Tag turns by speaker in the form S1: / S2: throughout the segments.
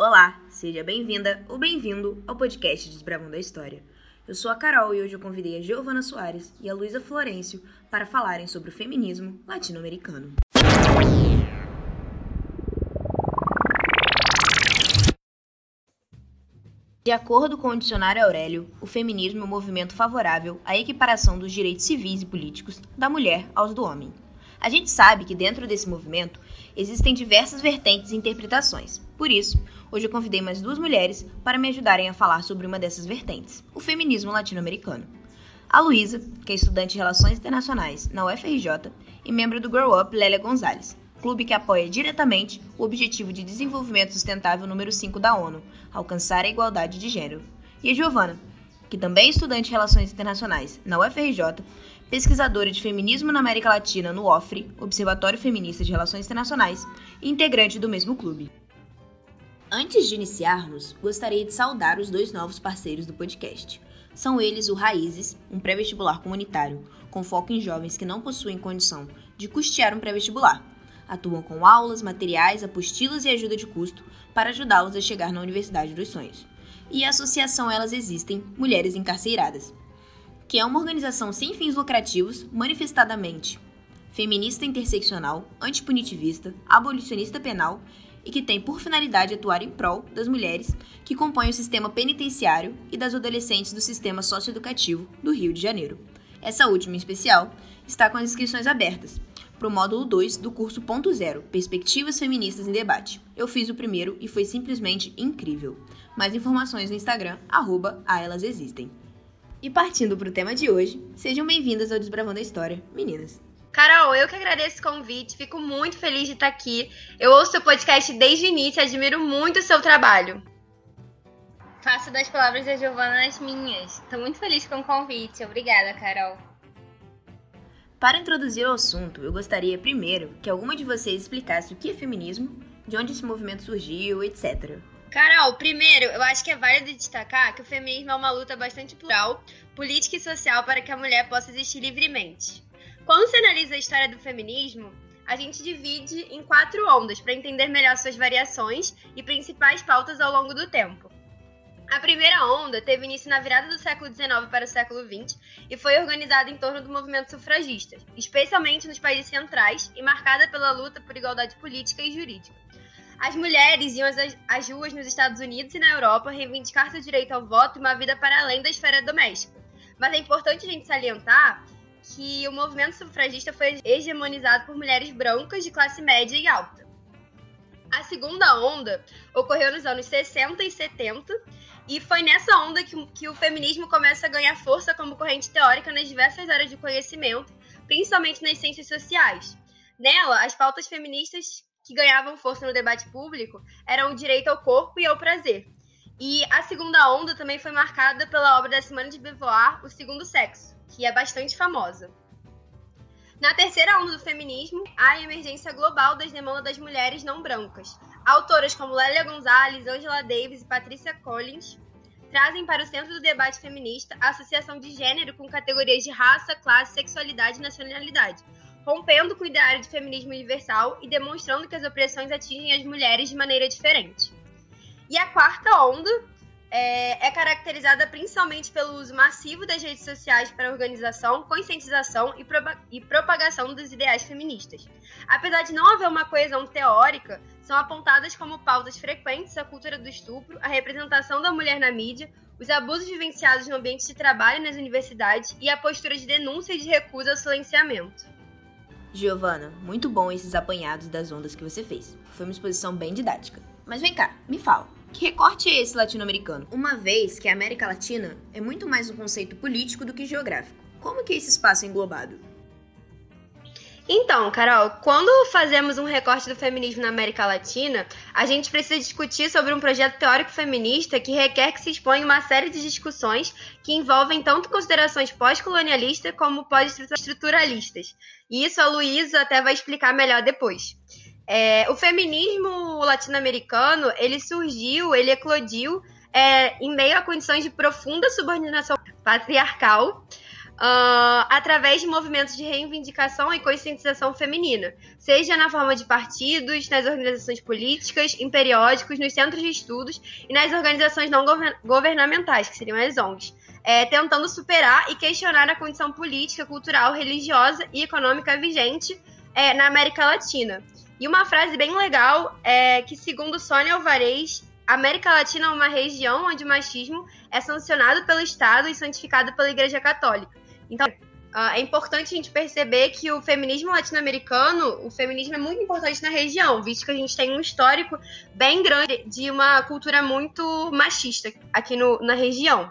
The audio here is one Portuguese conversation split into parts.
S1: Olá, seja bem-vinda ou bem-vindo ao podcast Desbravando a História. Eu sou a Carol e hoje eu convidei a Giovana Soares e a Luísa Florencio para falarem sobre o feminismo latino-americano. De acordo com o dicionário Aurélio, o feminismo é um movimento favorável à equiparação dos direitos civis e políticos da mulher aos do homem. A gente sabe que dentro desse movimento existem diversas vertentes e interpretações. Por isso, hoje eu convidei mais duas mulheres para me ajudarem a falar sobre uma dessas vertentes, o feminismo latino-americano. A Luísa, que é estudante de Relações Internacionais na UFRJ e membro do Grow Up Lélia Gonzalez, clube que apoia diretamente o Objetivo de Desenvolvimento Sustentável número 5 da ONU, alcançar a igualdade de gênero. E a Giovana, que também é estudante de Relações Internacionais na UFRJ, pesquisadora de feminismo na América Latina no OFRE, Observatório Feminista de Relações Internacionais, e integrante do mesmo clube. Antes de iniciarmos, gostaria de saudar os dois novos parceiros do podcast. São eles o Raízes, um pré-vestibular comunitário, com foco em jovens que não possuem condição de custear um pré-vestibular Atuam com aulas, materiais, apostilas e ajuda de custo para ajudá-los a chegar na Universidade dos Sonhos. E a Associação Elas Existem Mulheres Encarceiradas, que é uma organização sem fins lucrativos, manifestadamente feminista interseccional, antipunitivista, abolicionista penal e que tem por finalidade atuar em prol das mulheres que compõem o sistema penitenciário e das adolescentes do sistema socioeducativo do Rio de Janeiro. Essa última, em especial, está com as inscrições abertas para o módulo 2 do curso Ponto Zero, Perspectivas Feministas em Debate. Eu fiz o primeiro e foi simplesmente incrível. Mais informações no Instagram, arroba Existem. E partindo para o tema de hoje, sejam bem-vindas ao Desbravando a História, meninas.
S2: Carol, eu que agradeço o convite, fico muito feliz de estar aqui. Eu ouço o podcast desde o início e admiro muito o seu trabalho. Faço das palavras da Giovana as minhas. Estou muito feliz com o convite. Obrigada, Carol.
S1: Para introduzir o assunto, eu gostaria primeiro que alguma de vocês explicasse o que é feminismo, de onde esse movimento surgiu, etc.
S2: Carol, primeiro, eu acho que é válido destacar que o feminismo é uma luta bastante plural, política e social para que a mulher possa existir livremente. Quando se analisa a história do feminismo, a gente divide em quatro ondas para entender melhor suas variações e principais pautas ao longo do tempo. A primeira onda teve início na virada do século XIX para o século XX e foi organizada em torno do movimento sufragista, especialmente nos países centrais e marcada pela luta por igualdade política e jurídica. As mulheres iam às ruas nos Estados Unidos e na Europa reivindicar seu direito ao voto e uma vida para além da esfera doméstica. Mas é importante a gente salientar que o movimento sufragista foi hegemonizado por mulheres brancas de classe média e alta. A segunda onda ocorreu nos anos 60 e 70 e foi nessa onda que, que o feminismo começa a ganhar força como corrente teórica nas diversas áreas de conhecimento, principalmente nas ciências sociais. Nela, as pautas feministas que ganhavam força no debate público eram o direito ao corpo e ao prazer. E a segunda onda também foi marcada pela obra da Simone de Beauvoir, O Segundo Sexo, que é bastante famosa. Na terceira onda do feminismo, há a emergência global das demandas das mulheres não brancas. Autoras como Lélia Gonzalez, Angela Davis e Patricia Collins trazem para o centro do debate feminista a associação de gênero com categorias de raça, classe, sexualidade e nacionalidade, rompendo com o ideário de feminismo universal e demonstrando que as opressões atingem as mulheres de maneira diferente. E a quarta onda é, é, caracterizada principalmente pelo uso massivo das redes sociais para organização, conscientização e, e, propagação dos ideais feministas. Apesar de não haver uma coesão teórica, são apontadas como pautas frequentes a cultura do estupro, a representação da mulher na mídia, os abusos vivenciados no ambiente de trabalho nas universidades e a postura de denúncia e de recusa ao silenciamento.
S1: Giovana, muito bom esses apanhados das ondas que você fez. Foi uma exposição bem didática. Mas vem cá, me fala. Que recorte é esse latino-americano? Uma vez que a América Latina é muito mais um conceito político do que geográfico. Como que é esse espaço é englobado?
S2: Então, Carol, quando fazemos um recorte do feminismo na América Latina, a gente precisa discutir sobre um projeto teórico feminista que requer que se exponha uma série de discussões que envolvem tanto considerações pós-colonialistas como pós-estruturalistas. E isso a Luísa até vai explicar melhor depois. É, o feminismo latino-americano, ele surgiu, ele eclodiu é, em meio a condições de profunda subordinação patriarcal, uh, através de movimentos de reivindicação e conscientização feminina, seja na forma de partidos, nas organizações políticas, em periódicos, nos centros de estudos e nas organizações não governamentais, que seriam as ONGs, é, tentando superar e questionar a condição política, cultural, religiosa e econômica vigente é, na América Latina. E uma frase bem legal é que, segundo Sônia Alvarez, a América Latina é uma região onde o machismo é sancionado pelo Estado e santificado pela Igreja Católica. Então, uh, é importante a gente perceber que o feminismo latino-americano, o feminismo é muito importante na região, visto que a gente tem um histórico bem grande de uma cultura muito machista aqui no, na região.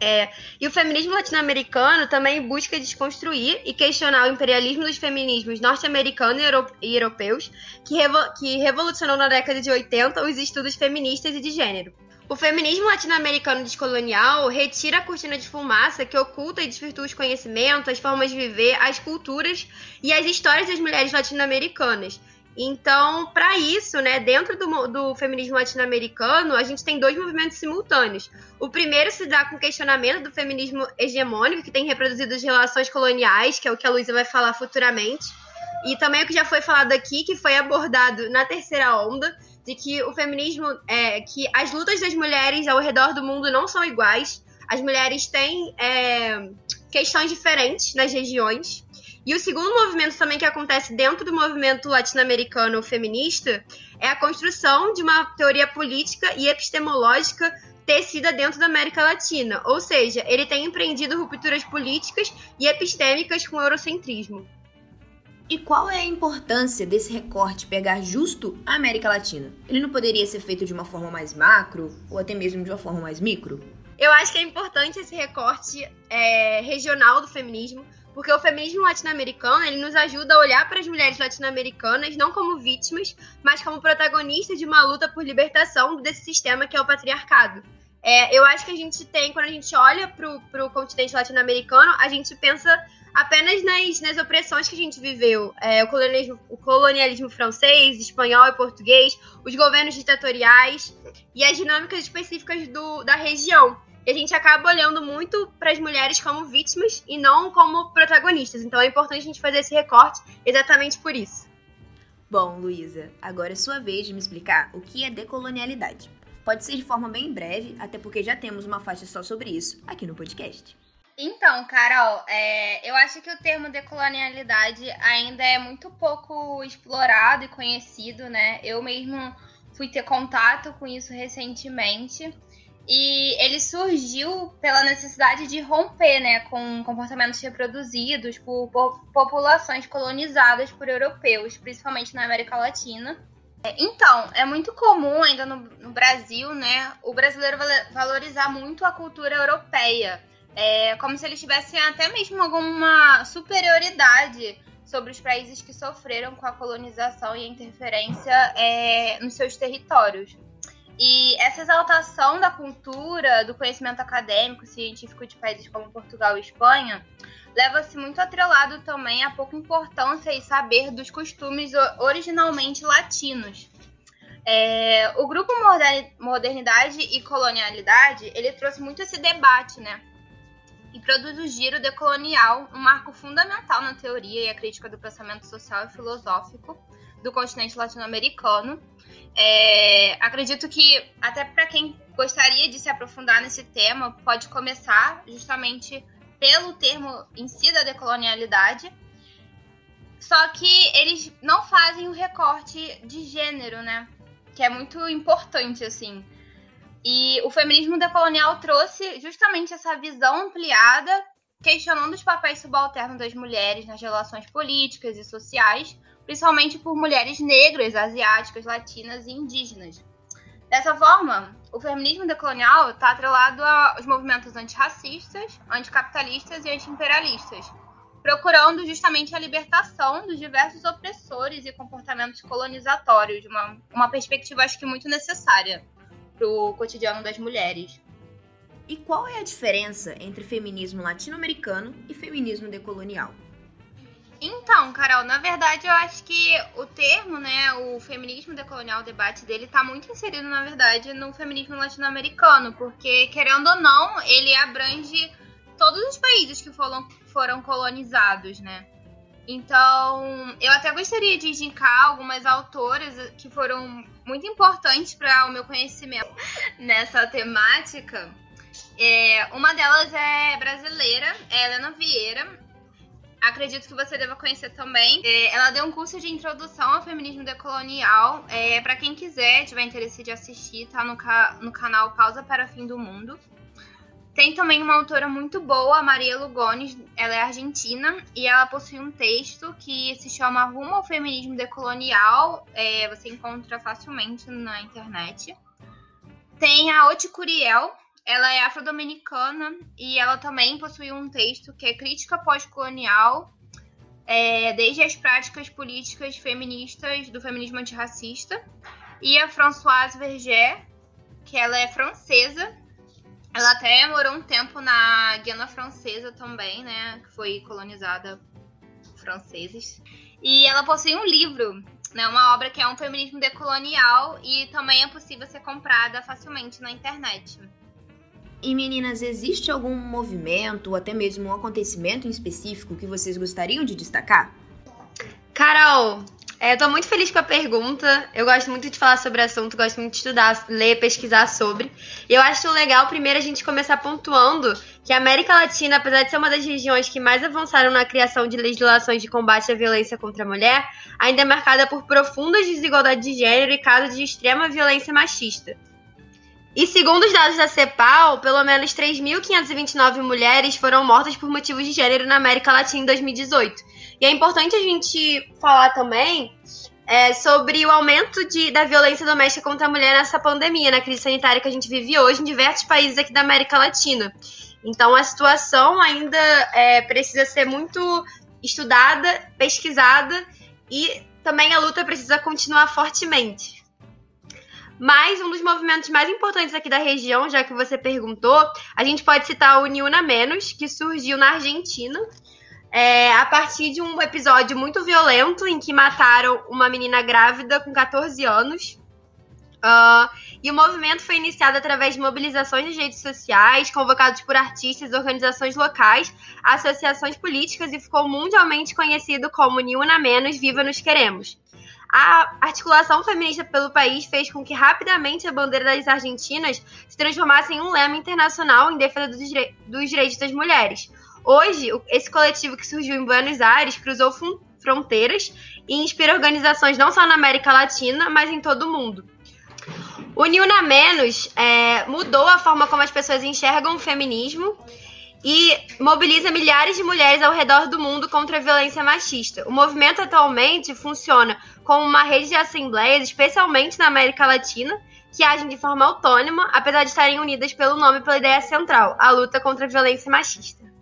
S2: É, e o feminismo latino-americano também busca desconstruir e questionar o imperialismo dos feminismos norte-americanos e europeus, que, revo que revolucionou na década de 80 os estudos feministas e de gênero. O feminismo latino-americano descolonial retira a cortina de fumaça que oculta e desvirtua os conhecimentos, as formas de viver, as culturas e as histórias das mulheres latino-americanas. Então, para isso, né, dentro do, do feminismo latino-americano, a gente tem dois movimentos simultâneos. O primeiro se dá com o questionamento do feminismo hegemônico, que tem reproduzido as relações coloniais, que é o que a Luísa vai falar futuramente. E também o que já foi falado aqui, que foi abordado na terceira onda, de que o feminismo é que as lutas das mulheres ao redor do mundo não são iguais. As mulheres têm é, questões diferentes nas regiões. E o segundo movimento também que acontece dentro do movimento latino-americano feminista é a construção de uma teoria política e epistemológica tecida dentro da América Latina, ou seja, ele tem empreendido rupturas políticas e epistêmicas com o eurocentrismo.
S1: E qual é a importância desse recorte pegar justo a América Latina? Ele não poderia ser feito de uma forma mais macro ou até mesmo de uma forma mais micro?
S2: Eu acho que é importante esse recorte é, regional do feminismo, porque o feminismo latino-americano ele nos ajuda a olhar para as mulheres latino-americanas não como vítimas, mas como protagonistas de uma luta por libertação desse sistema que é o patriarcado. É, eu acho que a gente tem, quando a gente olha para o continente latino-americano, a gente pensa apenas nas, nas opressões que a gente viveu. É, o, colonialismo, o colonialismo francês, espanhol e português, os governos ditatoriais e as dinâmicas específicas do, da região. E a gente acaba olhando muito para as mulheres como vítimas e não como protagonistas. Então é importante a gente fazer esse recorte exatamente por isso.
S1: Bom, Luísa, agora é sua vez de me explicar o que é decolonialidade. Pode ser de forma bem breve, até porque já temos uma faixa só sobre isso aqui no podcast.
S3: Então, Carol, é, eu acho que o termo decolonialidade ainda é muito pouco explorado e conhecido, né? Eu mesmo fui ter contato com isso recentemente. E ele surgiu pela necessidade de romper né, com comportamentos reproduzidos por, por populações colonizadas por europeus, principalmente na América Latina. É, então, é muito comum ainda no, no Brasil, né, o brasileiro valorizar muito a cultura europeia é como se eles tivessem até mesmo alguma superioridade sobre os países que sofreram com a colonização e a interferência é, nos seus territórios. E essa exaltação da cultura, do conhecimento acadêmico, científico de países como Portugal e Espanha, leva-se muito atrelado também a pouca importância e saber dos costumes originalmente latinos. É, o grupo Modernidade e Colonialidade, ele trouxe muito esse debate, né? e produz o giro decolonial, um marco fundamental na teoria e a crítica do pensamento social e filosófico do continente latino-americano. É, acredito que, até para quem gostaria de se aprofundar nesse tema, pode começar justamente pelo termo em si da decolonialidade. Só que eles não fazem o recorte de gênero, né? Que é muito importante, assim. E o feminismo decolonial trouxe justamente essa visão ampliada, questionando os papéis subalternos das mulheres nas relações políticas e sociais, principalmente por mulheres negras, asiáticas, latinas e indígenas. Dessa forma, o feminismo decolonial está atrelado aos movimentos antirracistas, anticapitalistas e antiimperialistas, procurando justamente a libertação dos diversos opressores e comportamentos colonizatórios, uma, uma perspectiva acho que muito necessária pro cotidiano das mulheres.
S1: E qual é a diferença entre feminismo latino-americano e feminismo decolonial?
S3: Então, Carol, na verdade eu acho que o termo, né, o feminismo decolonial, o debate dele está muito inserido, na verdade, no feminismo latino-americano, porque, querendo ou não, ele abrange todos os países que foram, foram colonizados, né? Então, eu até gostaria de indicar algumas autoras que foram muito importantes para o meu conhecimento nessa temática. É, uma delas é brasileira, é Helena Vieira. Acredito que você deva conhecer também. É, ela deu um curso de introdução ao feminismo decolonial. É, para quem quiser, tiver interesse de assistir, tá no, ca no canal Pausa para o Fim do Mundo. Tem também uma autora muito boa, Maria Lugones, ela é argentina e ela possui um texto que se chama Rumo ao Feminismo Decolonial, é, você encontra facilmente na internet. Tem a Oti Curiel, ela é afro-dominicana e ela também possui um texto que é Crítica Pós-Colonial, é, desde as práticas políticas feministas do feminismo antirracista. E a Françoise Verger, que ela é francesa ela até morou um tempo na Guiana Francesa também, né? Que foi colonizada por franceses. E ela possui um livro, né? Uma obra que é um feminismo decolonial e também é possível ser comprada facilmente na internet.
S1: E meninas, existe algum movimento ou até mesmo um acontecimento em específico que vocês gostariam de destacar?
S2: Carol, é, eu tô muito feliz com a pergunta. Eu gosto muito de falar sobre o assunto, gosto muito de estudar, ler, pesquisar sobre. E eu acho legal, primeiro, a gente começar pontuando que a América Latina, apesar de ser uma das regiões que mais avançaram na criação de legislações de combate à violência contra a mulher, ainda é marcada por profundas desigualdades de gênero e casos de extrema violência machista. E segundo os dados da CEPAL, pelo menos 3.529 mulheres foram mortas por motivos de gênero na América Latina em 2018 e é importante a gente falar também é, sobre o aumento de, da violência doméstica contra a mulher nessa pandemia, na crise sanitária que a gente vive hoje em diversos países aqui da América Latina. Então, a situação ainda é, precisa ser muito estudada, pesquisada e também a luta precisa continuar fortemente. Mas um dos movimentos mais importantes aqui da região, já que você perguntou, a gente pode citar o Niuna Menos, que surgiu na Argentina é, a partir de um episódio muito violento em que mataram uma menina grávida com 14 anos. Uh, e o movimento foi iniciado através de mobilizações nas redes sociais, convocados por artistas, organizações locais, associações políticas e ficou mundialmente conhecido como Ni Una Menos, Viva Nos Queremos. A articulação feminista pelo país fez com que rapidamente a bandeira das argentinas se transformasse em um lema internacional em defesa dos, dos direitos das mulheres. Hoje, esse coletivo que surgiu em Buenos Aires cruzou fronteiras e inspira organizações não só na América Latina, mas em todo o mundo. O Nilna Menos é, mudou a forma como as pessoas enxergam o feminismo e mobiliza milhares de mulheres ao redor do mundo contra a violência machista. O movimento atualmente funciona como uma rede de assembleias, especialmente na América Latina, que agem de forma autônoma, apesar de estarem unidas pelo nome e pela ideia central, a luta contra a violência machista.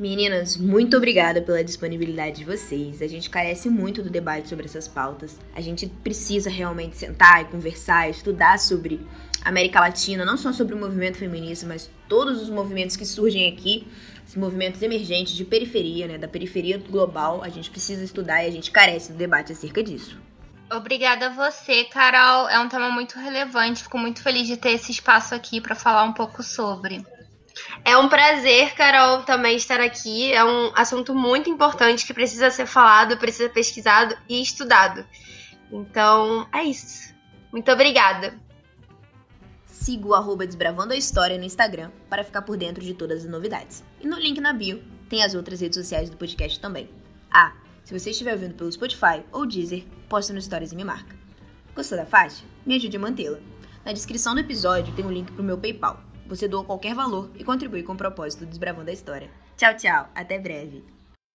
S1: Meninas, muito obrigada pela disponibilidade de vocês. A gente carece muito do debate sobre essas pautas. A gente precisa realmente sentar e conversar, estudar sobre América Latina, não só sobre o movimento feminista, mas todos os movimentos que surgem aqui, os movimentos emergentes de periferia, né, da periferia global. A gente precisa estudar e a gente carece do debate acerca disso.
S3: Obrigada a você, Carol. É um tema muito relevante. Fico muito feliz de ter esse espaço aqui para falar um pouco sobre.
S2: É um prazer, Carol, também estar aqui. É um assunto muito importante que precisa ser falado, precisa ser pesquisado e estudado. Então, é isso. Muito obrigada.
S1: Siga o arroba Desbravando a História no Instagram para ficar por dentro de todas as novidades. E no link na bio tem as outras redes sociais do podcast também. Ah, se você estiver ouvindo pelo Spotify ou Deezer, posta no Stories e me marca. Gostou da faixa? Me ajude a mantê-la. Na descrição do episódio tem um link pro meu PayPal você doa qualquer valor e contribui com o propósito do Desbravando a História. Tchau, tchau. Até breve.